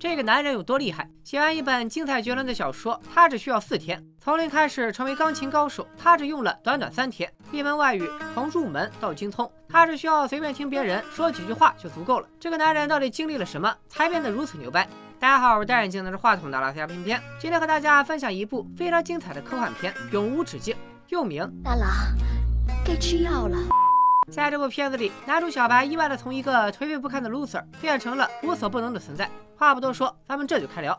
这个男人有多厉害。写完一本精彩绝伦的小说，他只需要四天；从零开始成为钢琴高手，他只用了短短三天；一门外语从入门到精通，他只需要随便听别人说几句话就足够了。这个男人到底经历了什么，才变得如此牛掰？大家好，我是戴眼镜拿着话筒的拉斯加片片，今天和大家分享一部非常精彩的科幻片《永无止境》，又名《大郎，该吃药了》。在这部片子里，男主小白意外的从一个颓废不堪的 loser 变成了无所不能的存在。话不多说，咱们这就开聊。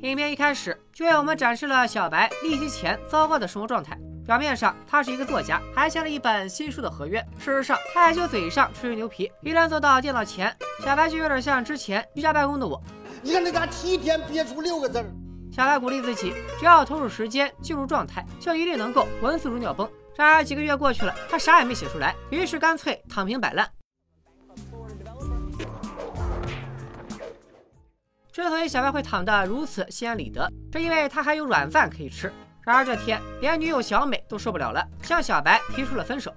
影片一开始就为我们展示了小白逆袭前糟糕的生活状态。表面上他是一个作家，还签了一本新书的合约。事实上，他也就嘴上吹吹牛皮。一旦坐到电脑前，小白就有点像之前居家办公的我。你看那家七天憋出六个字儿？小白鼓励自己，只要投入时间进入状态，就一定能够文思如鸟崩。然而几个月过去了，他啥也没写出来，于是干脆躺平摆烂。之所以小白会躺得如此心安理得，是因为他还有软饭可以吃。然而这天，连女友小美都受不了了，向小白提出了分手。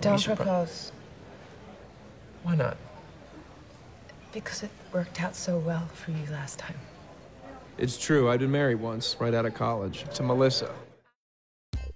Don't propose. Why not? Because it worked out so well for you last time. It's true. I've been married once, right out of college, to Melissa.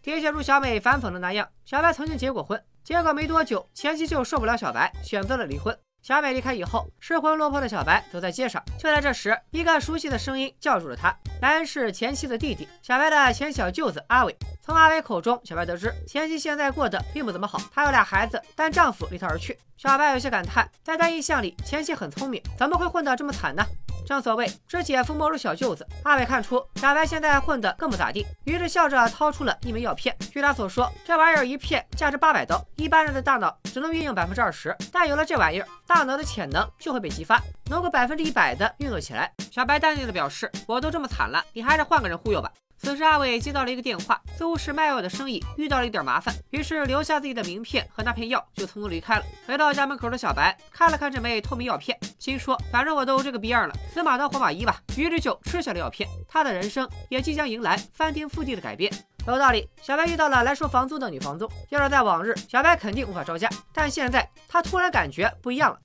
的确如小美反讽的那样，小白曾经结过婚，结果没多久，前妻就受不了小白，选择了离婚。小美离开以后，失魂落魄的小白走在街上。就在这时，一个熟悉的声音叫住了他。来人是前妻的弟弟，小白的前小舅子阿伟。从阿伟口中，小白得知前妻现在过得并不怎么好，她有俩孩子，但丈夫离她而去。小白有些感叹，在他印象里，前妻很聪明，怎么会混得这么惨呢？正所谓知姐夫莫如小舅子，阿伟看出小白现在混得更不咋地，于是笑着掏出了一枚药片。据他所说，这玩意儿一片价值八百刀，一般人的大脑只能运用百分之二十，但有了这玩意儿，大脑的潜能就会被激发，能够百分之一百的运作起来。小白淡定的表示：“我都这么惨了，你还是换个人忽悠吧。”此时，阿伟接到了一个电话，似乎是卖药的生意遇到了一点麻烦，于是留下自己的名片和那片药，就匆匆离开了。回到家门口的小白看了看这枚透明药片，心说：反正我都这个逼样了，死马当活马医吧。于是就吃下了药片，他的人生也即将迎来翻天覆地的改变。楼道理，小白遇到了来收房租的女房东，要是在往日，小白肯定无法招架，但现在他突然感觉不一样了。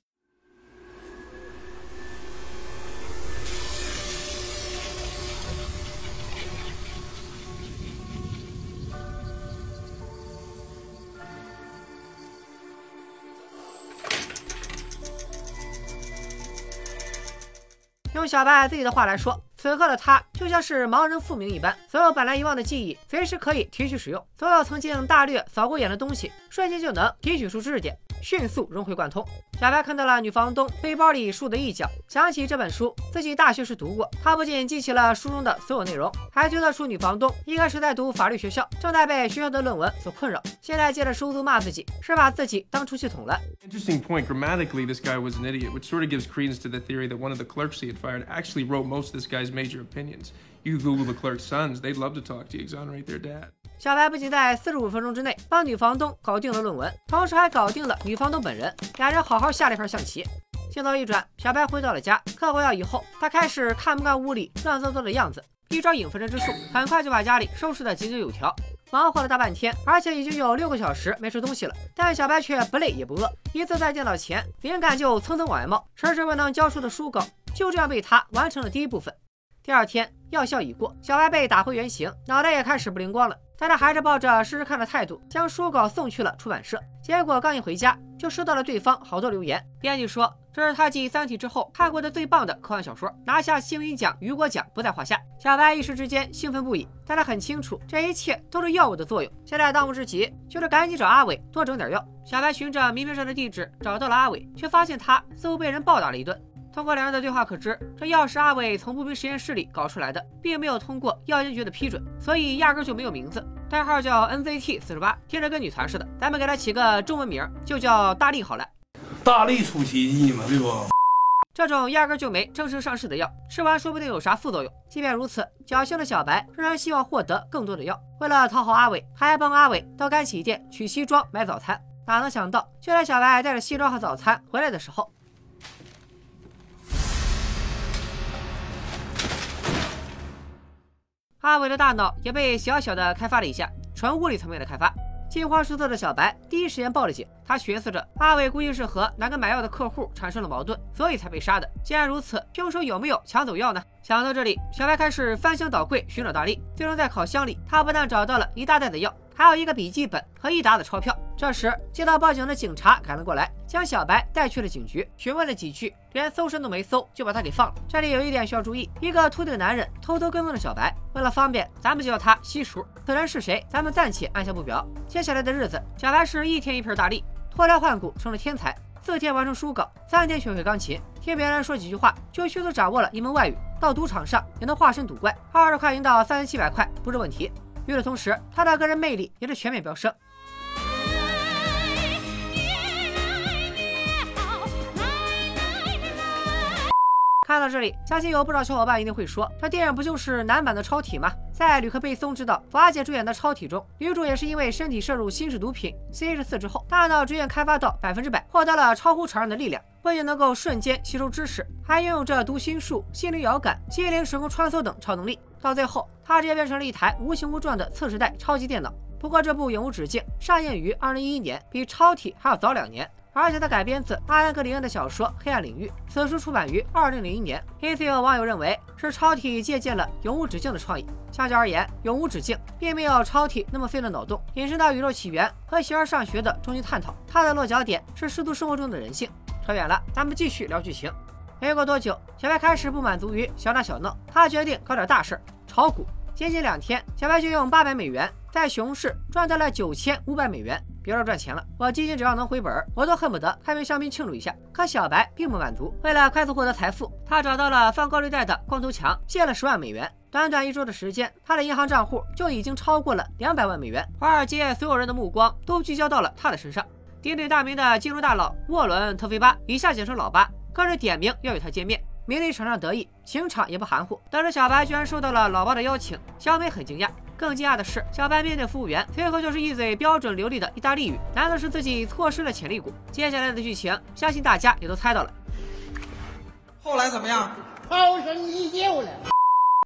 用小白自己的话来说，此刻的他就像是盲人复明一般，所有本来遗忘的记忆随时可以提取使用，所有曾经大略扫过眼的东西，瞬间就能提取出知识点。迅速融会贯通。小白看到了女房东背包里书的一角，想起这本书自己大学时读过。他不仅记起了书中的所有内容，还推测出女房东应该是在读法律学校，正在被学校的论文所困扰。现在借着收租骂自己，是把自己当出气筒了。Interesting point. Grammatically, this guy was an idiot, which sort of gives credence to the theory that one of the clerks he had fired actually wrote most of this guy's major opinions. You Google the clerk's sons; they'd love to talk to you, exonerate their dad. 小白不仅在四十五分钟之内帮女房东搞定了论文，同时还搞定了女房东本人，俩人好好下了一盘象棋。镜头一转，小白回到了家，嗑过药以后，他开始看不惯屋里乱糟糟的样子，一招影分身之术，很快就把家里收拾得井井有条。忙活了大半天，而且已经有六个小时没吃东西了，但小白却不累也不饿，一次在电脑前，灵感就蹭蹭往外冒，迟迟未能交出的书稿就这样被他完成了第一部分。第二天药效已过，小白被打回原形，脑袋也开始不灵光了。但他还是抱着试试看的态度，将书稿送去了出版社。结果刚一回家，就收到了对方好多留言。编辑说这是他继《三体》之后看过的最棒的科幻小说，拿下新闻奖、雨果奖不在话下。小白一时之间兴奋不已，但他很清楚这一切都是药物的作用。现在当务之急就是赶紧找阿伟多整点药。小白循着名片上的地址找到了阿伟，却发现他似乎被人暴打了一顿。通过两人的对话可知，这药是阿伟从不明实验室里搞出来的，并没有通过药监局的批准，所以压根就没有名字。代号叫 NZT 四十八，听着跟女团似的，咱们给他起个中文名，就叫大力好了。大力出奇迹嘛，对不？这种压根就没正式上市的药，吃完说不定有啥副作用。即便如此，侥幸的小白仍然希望获得更多的药。为了讨好阿伟，他还帮阿伟到干洗店取西装买早餐。哪能想到，就在小白带着西装和早餐回来的时候。阿伟的大脑也被小小的开发了一下，纯物理层面的开发。惊慌失措的小白第一时间报了警，他寻思着阿伟估计是和哪个买药的客户产生了矛盾，所以才被杀的。既然如此，凶手有没有抢走药呢？想到这里，小白开始翻箱倒柜寻找大力。最终在烤箱里，他不但找到了一大袋的药。还有一个笔记本和一沓子钞票。这时，接到报警的警察赶了过来，将小白带去了警局，询问了几句，连搜身都没搜，就把他给放了。这里有一点需要注意：一个秃顶男人偷偷跟踪着小白，为了方便，咱们就叫他西叔。此人是谁？咱们暂且按下不表。接下来的日子，小白是一天一瓶大力，脱胎换骨成了天才。四天完成书稿，三天学会钢琴，听别人说几句话就迅速掌握了一门外语。到赌场上也能化身赌怪，二十块赢到三千七百块不是问题。与此同时，他的个人魅力也是全面飙升。看到这里，相信有不少小伙伴一定会说，这电影不就是男版的超体吗？在吕克·贝松执导、华姐主演的《超体》中，女主也是因为身体摄入新式毒品 CH 四之后，大脑逐渐开发到百分之百，获得了超乎常人的力量，不仅能够瞬间吸收知识，还拥有着读心术、心灵遥感、心灵时空穿梭等超能力。到最后，她直接变成了一台无形无状的次时代超级电脑。不过，这部《永无止境》上映于二零一一年，比《超体》还要早两年，而且它改编自阿兰·格林恩的小说《黑暗领域》，此书出版于二零零一年。因此，有网友认为是《超体》借鉴了《永无止境》的创意。相较而言，《永无止境》并没有《超体》那么费了脑洞，引申到宇宙起源和形而上学的终极探讨。它的落脚点是世俗生活中的人性。扯远了，咱们继续聊剧情。没过多久，小白开始不满足于小打小闹，他决定搞点大事儿，炒股。仅仅两天，小白就用八百美元在熊市赚到了九千五百美元。别说赚钱了，我基金只要能回本，我都恨不得开瓶香槟庆祝一下。可小白并不满足，为了快速获得财富，他找到了放高利贷的光头强，借了十万美元。短短一周的时间，他的银行账户就已经超过了两百万美元。华尔街所有人的目光都聚焦到了他的身上。鼎鼎大名的金融大佬沃伦·特菲巴（以下简称老八）更是点名要与他见面。名利场上得意，情场也不含糊。得知小白居然收到了老八的邀请，小美很惊讶。更惊讶的是，小白面对服务员，随后就是一嘴标准流利的意大利语。难道是自己错失了潜力股？接下来的剧情，相信大家也都猜到了。后来怎么样？涛声依旧了。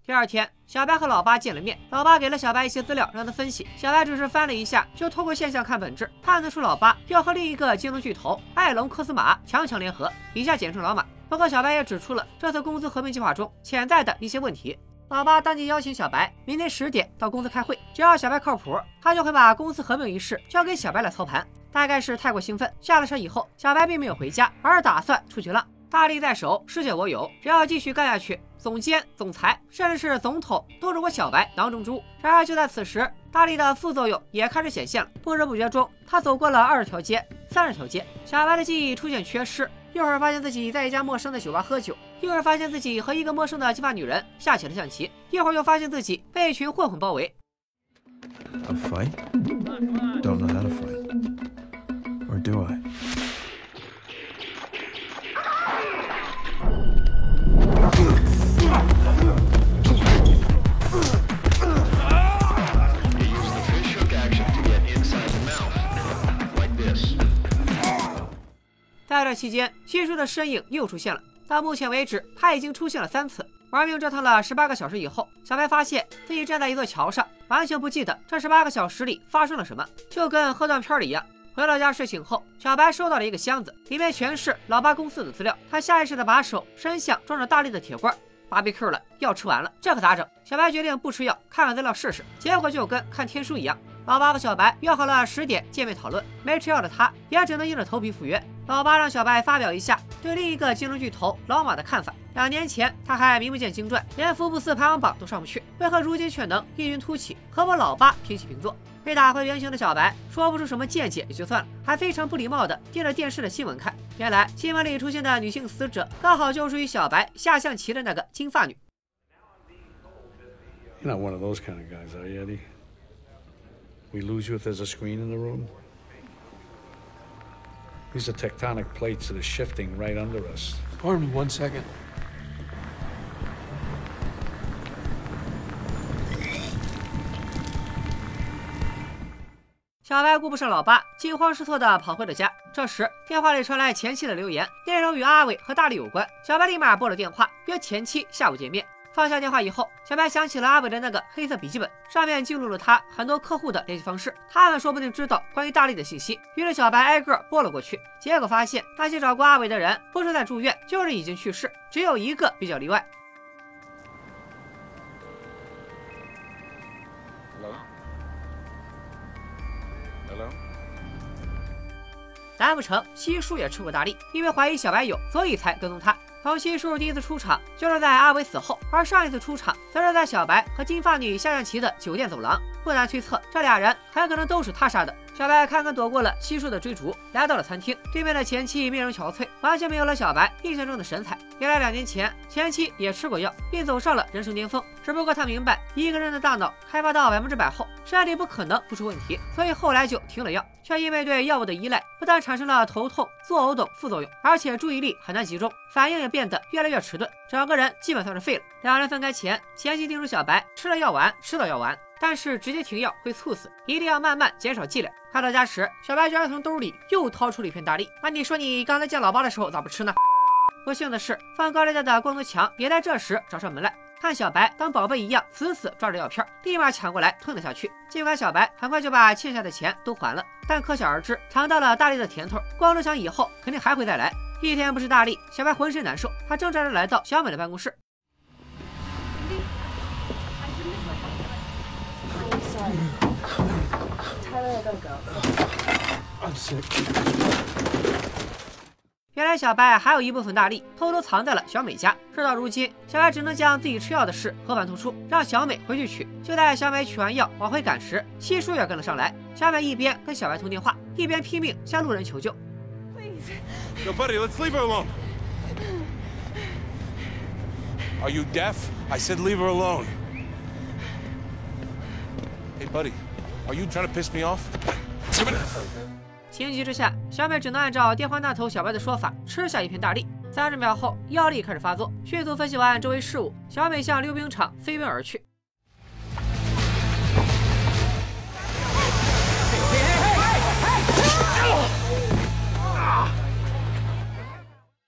第二天，小白和老八见了面，老八给了小白一些资料，让他分析。小白只是翻了一下，就透过现象看本质，判断出老八要和另一个金融巨头艾隆科斯马强强联合，以下简称老马。不过，小白也指出了这次公司合并计划中潜在的一些问题。老八当即邀请小白明天十点到公司开会，只要小白靠谱，他就会把公司合并一事交给小白来操盘。大概是太过兴奋，下了车以后，小白并没有回家，而是打算出去浪。大力在手，世界我有，只要继续干下去，总监、总裁，甚至是总统，都是我小白囊中珠。然而就在此时，大力的副作用也开始显现了。不知不觉中，他走过了二十条街、三十条街，小白的记忆出现缺失。一会儿发现自己在一家陌生的酒吧喝酒，一会儿发现自己和一个陌生的金发女人下起了象棋，一会儿又发现自己被一群混混包围。在期间，七叔的身影又出现了。到目前为止，他已经出现了三次。玩命折腾了十八个小时以后，小白发现自己站在一座桥上，完全不记得这十八个小时里发生了什么，就跟喝断片了一样。回到家睡醒后，小白收到了一个箱子，里面全是老八公司的资料。他下意识的把手伸向装着大力的铁罐，BBQ 了，药吃完了，这可咋整？小白决定不吃药，看看资料试试。结果就跟看天书一样。老八和小白约好了十点见面讨论，没吃药的他也只能硬着头皮赴约。老八让小白发表一下对另一个金融巨头老马的看法。两年前他还名不见经传，连福布斯排行榜都上不去，为何如今却能异军突起，和我老八平起平坐？被打回原形的小白说不出什么见解也就算了，还非常不礼貌地盯着电视的新闻看。原来新闻里出现的女性死者，刚好就是与小白下象棋的那个金发女。We lose you if there's a screen in the room? These are tectonic plates that are shifting right under us. Pardon me one second. 小白顾不上老爸，惊慌失措地跑回了家。这时电话里传来前妻的留言，内容与阿伟和大力有关。小白立马拨了电话，约前妻下午见面。放下电话以后，小白想起了阿伟的那个黑色笔记本，上面记录了他很多客户的联系方式，他们说不定知道关于大力的信息。于是小白挨个拨了过去，结果发现那些找过阿伟的人，不是在住院，就是已经去世，只有一个比较例外。难不成西叔也吃过大力？因为怀疑小白有，所以才跟踪他。从西叔第一次出场就是在阿伟死后，而上一次出场则是在小白和金发女下象棋的酒店走廊。不难推测，这俩人很可能都是他杀的。小白堪堪躲过了七叔的追逐，来到了餐厅。对面的前妻面容憔悴，完全没有了小白？印象中的神采。原来两年前前妻也吃过药，并走上了人生巅峰。只不过他明白，一个人的大脑开发到百分之百后，身体不可能不出问题，所以后来就停了药。却因为对药物的依赖，不但产生了头痛、作呕等副作用，而且注意力很难集中，反应也变得越来越迟钝，整个人基本算是废了。两人分开前，前妻叮嘱小白？吃了药丸，吃了药丸。但是直接停药会猝死，一定要慢慢减少剂量。快到家时，小白居然从兜里又掏出了一片大力。那你说你刚才见老八的时候咋不吃呢？不幸的是，放高利贷的光头强也在这时找上门来，看小白当宝贝一样死死抓着药片，立马抢过来吞了下去。尽管小白很快就把欠下的钱都还了，但可想而知，尝到了大力的甜头，光头强以后肯定还会再来。一天不吃大力，小白浑身难受。他挣扎着来到小美的办公室。原来小白还有一部分大力偷偷藏在了小美家。事到如今，小白只能将自己吃药的事和盘托出，让小美回去取。就在小美取完药往回赶时，七叔也跟了上来。小美一边跟小白通电话，一边拼命向路人求救。Please, buddy, let's leave her alone. Are you deaf? I said leave her alone. Hey, buddy, are you trying to piss me off? 情急之下，小美只能按照电话那头小白的说法，吃下一片大力。三十秒后，药力开始发作。迅速分析完周围事物，小美向溜冰场飞奔而去。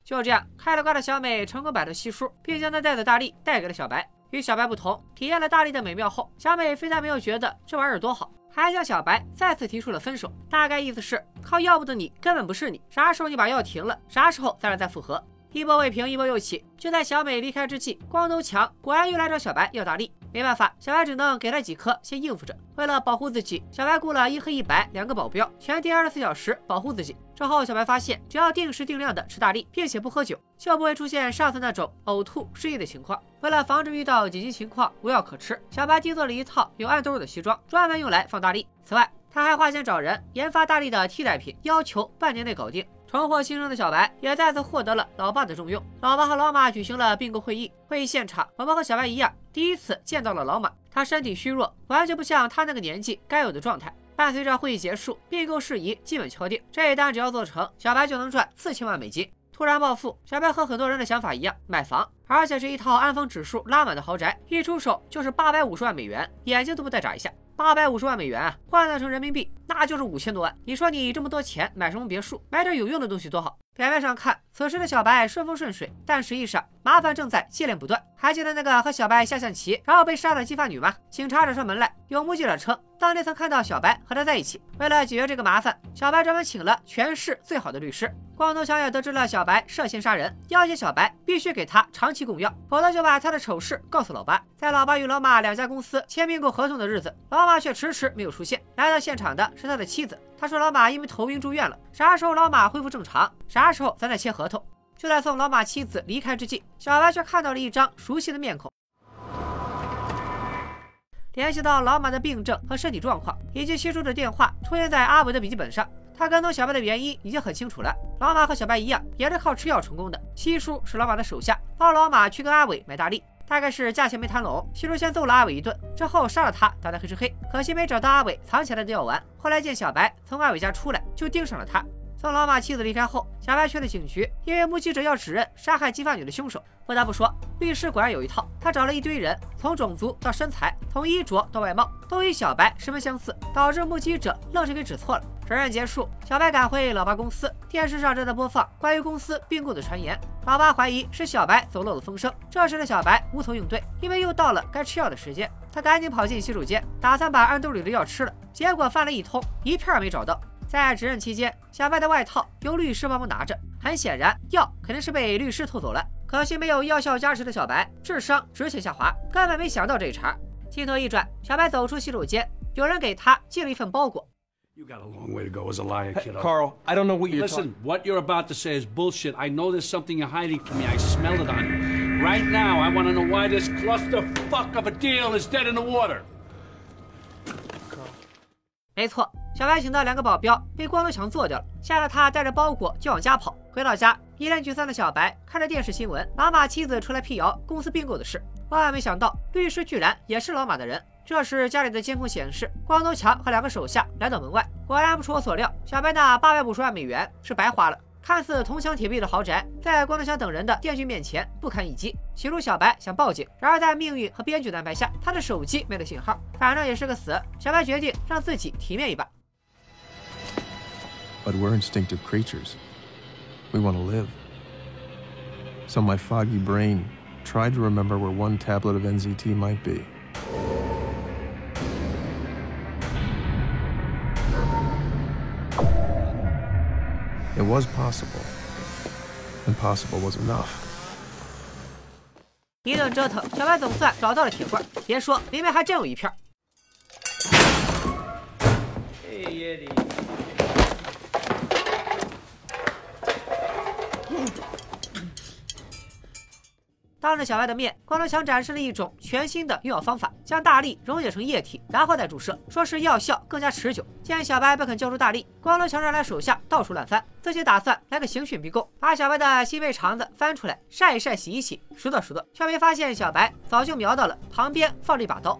就这样，开了挂的小美成功摆脱西叔，并将那带的大力带给了小白。与小白不同，体验了大力的美妙后，小美非但没有觉得这玩意儿多好，还向小白再次提出了分手。大概意思是，靠药物的你根本不是你，啥时候你把药停了，啥时候咱俩再复合。一波未平，一波又起。就在小美离开之际，光头强果然又来找小白要大力。没办法，小白只能给他几颗，先应付着。为了保护自己，小白雇了一黑一白两个保镖，全天二十四小时保护自己。之后，小白发现，只要定时定量的吃大力，并且不喝酒，就不会出现上次那种呕吐、失忆的情况。为了防止遇到紧急情况无药可吃，小白定做了一套有暗兜的西装，专门用来放大力。此外，他还花钱找人研发大力的替代品，要求半年内搞定。重获新生的小白也再次获得了老爸的重用。老爸和老马举行了并购会议，会议现场，我们和小白一样，第一次见到了老马。他身体虚弱，完全不像他那个年纪该有的状态。伴随着会议结束，并购事宜基本敲定，这一单只要做成，小白就能赚四千万美金。突然暴富，小白和很多人的想法一样，买房，而且是一套安丰指数拉满的豪宅，一出手就是八百五十万美元，眼睛都不带眨一下。八百五十万美元啊，换算成人民币那就是五千多万。你说你这么多钱买什么别墅，买点有用的东西多好。表面上看，此时的小白顺风顺水，但实际上麻烦正在接连不断。还记得那个和小白下象棋然后被杀的金发女吗？警察找上门来，有目击者称当天曾看到小白和她在一起。为了解决这个麻烦，小白专门请了全市最好的律师。光头强也得知了小白涉嫌杀人，要挟小白必须给他长期供药，否则就把他的丑事告诉老八。在老八与老马两家公司签订购合同的日子，老马却迟迟没有出现。来到现场的是他的妻子，他说老马因为头晕住院了，啥时候老马恢复正常，啥时候咱再签合同。就在送老马妻子离开之际，小白却看到了一张熟悉的面孔。联系到老马的病症和身体状况，以及七叔的电话出现在阿伟的笔记本上。他跟踪小白的原因已经很清楚了。老马和小白一样，也是靠吃药成功的。七叔是老马的手下，帮老马去跟阿伟买大力。大概是价钱没谈拢，七叔先揍了阿伟一顿，之后杀了他，打得黑吃黑。可惜没找到阿伟藏起来的药丸。后来见小白从阿伟家出来，就盯上了他。当老马妻子离开后，小白去了警局，因为目击者要指认杀害金发女的凶手。不得不说，律师果然有一套。他找了一堆人，从种族到身材，从衣着到外貌，都与小白十分相似，导致目击者愣是给指错了。整人结束，小白赶回老爸公司，电视上正在播放关于公司并购的传言。老爸怀疑是小白走漏了风声。这时的小白无从应对，因为又到了该吃药的时间。他赶紧跑进洗手间，打算把暗兜里的药吃了，结果翻了一通，一片没找到。在指认期间，小白的外套由律师帮忙拿着，很显然药肯定是被律师偷走了。可惜没有药效加持的小白，智商直线下滑，根本没想到这一茬。镜头一转，小白走出洗手间，有人给他寄了一份包裹。You got a long way to go as a liar, kiddo. Carl, I don't know what you're Listen, what you're about to say is bullshit. I know there's something you're hiding from me. I smell it on you. Right now, I want to know why this clusterfuck of a deal is dead in the water. 没错，小白请的两个保镖，被光头强做掉了，吓得他带着包裹就往家跑。回到家，一脸沮丧的小白看着电视新闻，老马妻子出来辟谣公司并购的事。万万没想到，律师居然也是老马的人。这时，家里的监控显示，光头强和两个手下来到门外。果然不出我所料，小白那八百五十万美元是白花了。看似铜墙铁壁的豪宅，在光头强等人的电锯面前不堪一击。起初，小白想报警，然而在命运和编剧的安排下，他的手机没了信号，反正也是个死。小白决定让自己体面一把。But we're instinctive creatures. We want to live. So my foggy brain tried to remember where one tablet of NZT might be. It was possible. Impossible was enough. 一顿折腾，小白总算找到了铁罐。别说，里面还真有一片。当着小白的面，光头强展示了一种全新的用药方法，将大力溶解成液体，然后再注射，说是药效更加持久。见小白不肯交出大力，光头强让来手下到处乱翻，自己打算来个刑讯逼供，把小白的心肺肠子翻出来晒一晒、洗一洗、数到数到，却没发现小白早就瞄到了旁边放着一把刀。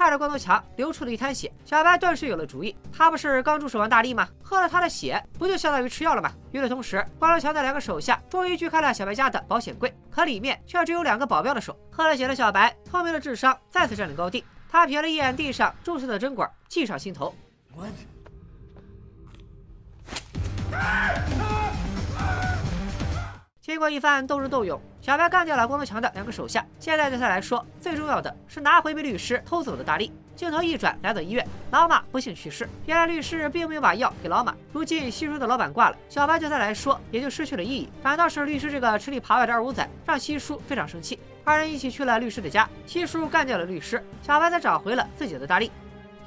看着光头强流出了一滩血，小白顿时有了主意。他不是刚注射完大力吗？喝了他的血，不就相当于吃药了吗？与此同时，光头强的两个手下终于锯开了小白家的保险柜，可里面却只有两个保镖的手。喝了血的小白，聪明的智商再次占领高地。他瞥了一眼地上注射的针管，计上心头。What? 经过一番斗智斗勇，小白干掉了光头强的两个手下。现在对他来说，最重要的是拿回被律师偷走的大力。镜头一转，来到医院，老马不幸去世。原来律师并没有把药给老马。如今西叔的老板挂了，小白对他来说也就失去了意义。反倒是律师这个吃里扒外的二五仔，让西叔非常生气。二人一起去了律师的家，西叔干掉了律师，小白才找回了自己的大力。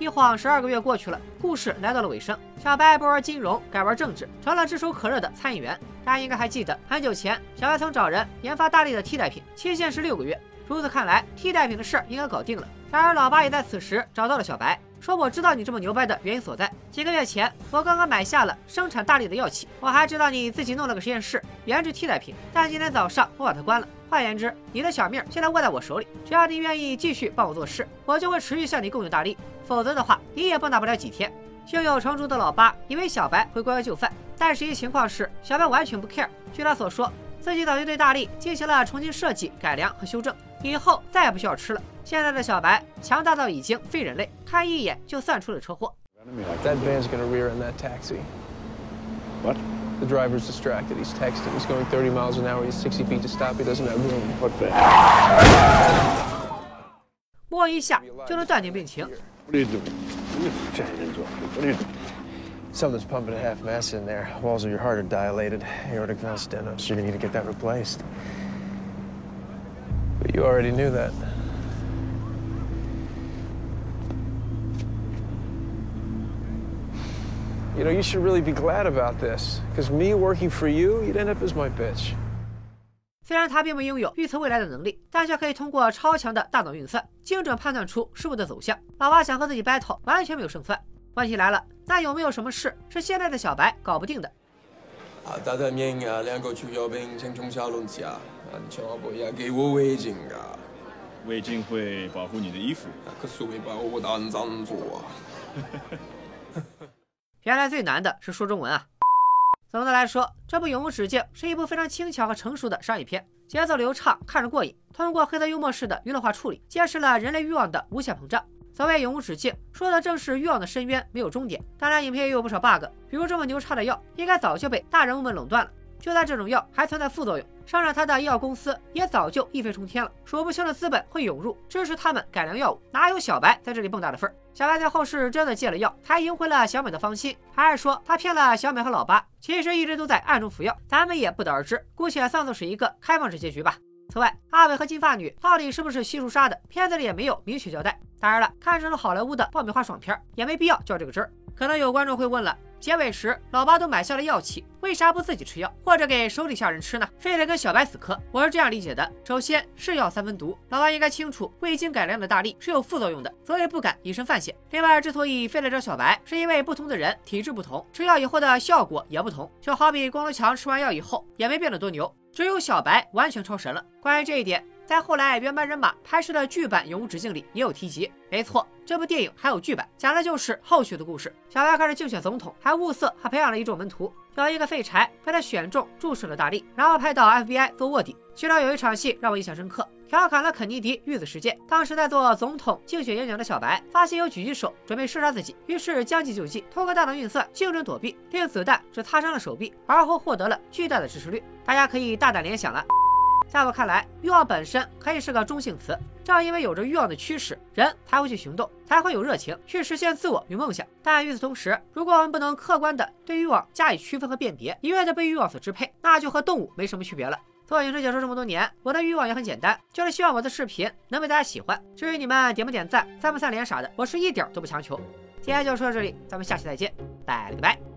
一晃十二个月过去了，故事来到了尾声。小白不玩金融，改玩政治，成了炙手可热的参议员。大家应该还记得，很久前小白曾找人研发大力的替代品，期限是六个月。如此看来，替代品的事儿应该搞定了。然而，老八也在此时找到了小白，说：“我知道你这么牛掰的原因所在。几个月前，我刚刚买下了生产大力的药企，我还知道你自己弄了个实验室研制替代品，但今天早上我把它关了。换言之，你的小命现在握在我手里。只要你愿意继续帮我做事，我就会持续向你供应大力；否则的话，你也蹦跶不了几天。”胸有成竹的老八以为小白会乖乖就范，但实际情况是，小白完全不 care。据他所说，自己早就对大力进行了重新设计、改良和修正，以后再也不需要吃了。现在的小白强大到已经非人类，看一眼就算出了车祸。That van's gonna rear in that taxi. What? The driver's distracted. He's texting. He's going 30 miles an hour. He's 60 feet to stop. He doesn't have room. What the? 摸一下就能断定病情。What are you doing? Get your hands off me. What are you doing? Something's pumping a half mass in there. Walls of your heart are dilated. Aortic valve stenosis. You're gonna need to get that replaced. You already knew that. You know, you should really be glad about this. Because me working for you, you'd end up as my bitch. 虽然他并不拥有预测未来的能力，但却可以通过超强的大脑运算，精准判断出事物的走向。老爸想和自己 battle，完全没有胜算。问题来了，那有没有什么事是现在的小白搞不定的？啊，大太明啊，两个出药兵请冲下轮子啊，你千万不要给我围巾啊！围巾会保护你的衣服。可是会把我当脏做啊！原来最难的是说中文啊！总的来说，这部《永无止境》是一部非常轻巧和成熟的商业片，节奏流畅，看着过瘾。通过黑色幽默式的娱乐化处理，揭示了人类欲望的无限膨胀。所谓永无止境，说的正是欲望的深渊没有终点。当然，影片也有不少 bug，比如这么牛叉的药，应该早就被大人物们垄断了。就算这种药还存在副作用，上场他的医药公司也早就一飞冲天了，数不清的资本会涌入支持他们改良药物，哪有小白在这里蹦跶的份儿？小白在后世真的戒了药，还赢回了小美的芳心，还是说他骗了小美和老八，其实一直都在暗中服药，咱们也不得而知。姑且算作是一个开放式结局吧。此外，阿伟和金发女到底是不是悉数杀的，片子里也没有明确交代。当然了，看成了好莱坞的爆米花爽片，也没必要较这个真儿。可能有观众会问了。结尾时，老八都买下了药企，为啥不自己吃药，或者给手底下人吃呢？非得跟小白死磕？我是这样理解的：首先是药三分毒，老八应该清楚未经改良的大力是有副作用的，所以不敢以身犯险。另外，之所以非得找小白，是因为不同的人体质不同，吃药以后的效果也不同。就好比光头强吃完药以后也没变得多牛，只有小白完全超神了。关于这一点。在后来原班人马拍摄的剧版《永无止境》里也有提及。没错，这部电影还有剧版，讲的就是后续的故事。小白开始竞选总统，还物色还培养了一众门徒。有一个废柴被他选中，注视了大力，然后派到 FBI 做卧底。其中有一场戏让我印象深刻，调侃了肯尼迪遇刺事件。当时在做总统竞选演讲的小白，发现有狙击手准备射杀自己，于是将计就计，通过大脑运算，精准躲避，令子弹只擦伤了手臂，而后获得了巨大的支持率。大家可以大胆联想了。在我看来，欲望本身可以是个中性词。正因为有着欲望的驱使，人才会去行动，才会有热情去实现自我与梦想。但与此同时，如果我们不能客观的对欲望加以区分和辨别，一味的被欲望所支配，那就和动物没什么区别了。做影视解说这么多年，我的欲望也很简单，就是希望我的视频能被大家喜欢。至于你们点不点赞、赞不赞脸啥的，我是一点都不强求。今天就说到这里，咱们下期再见，拜了个拜。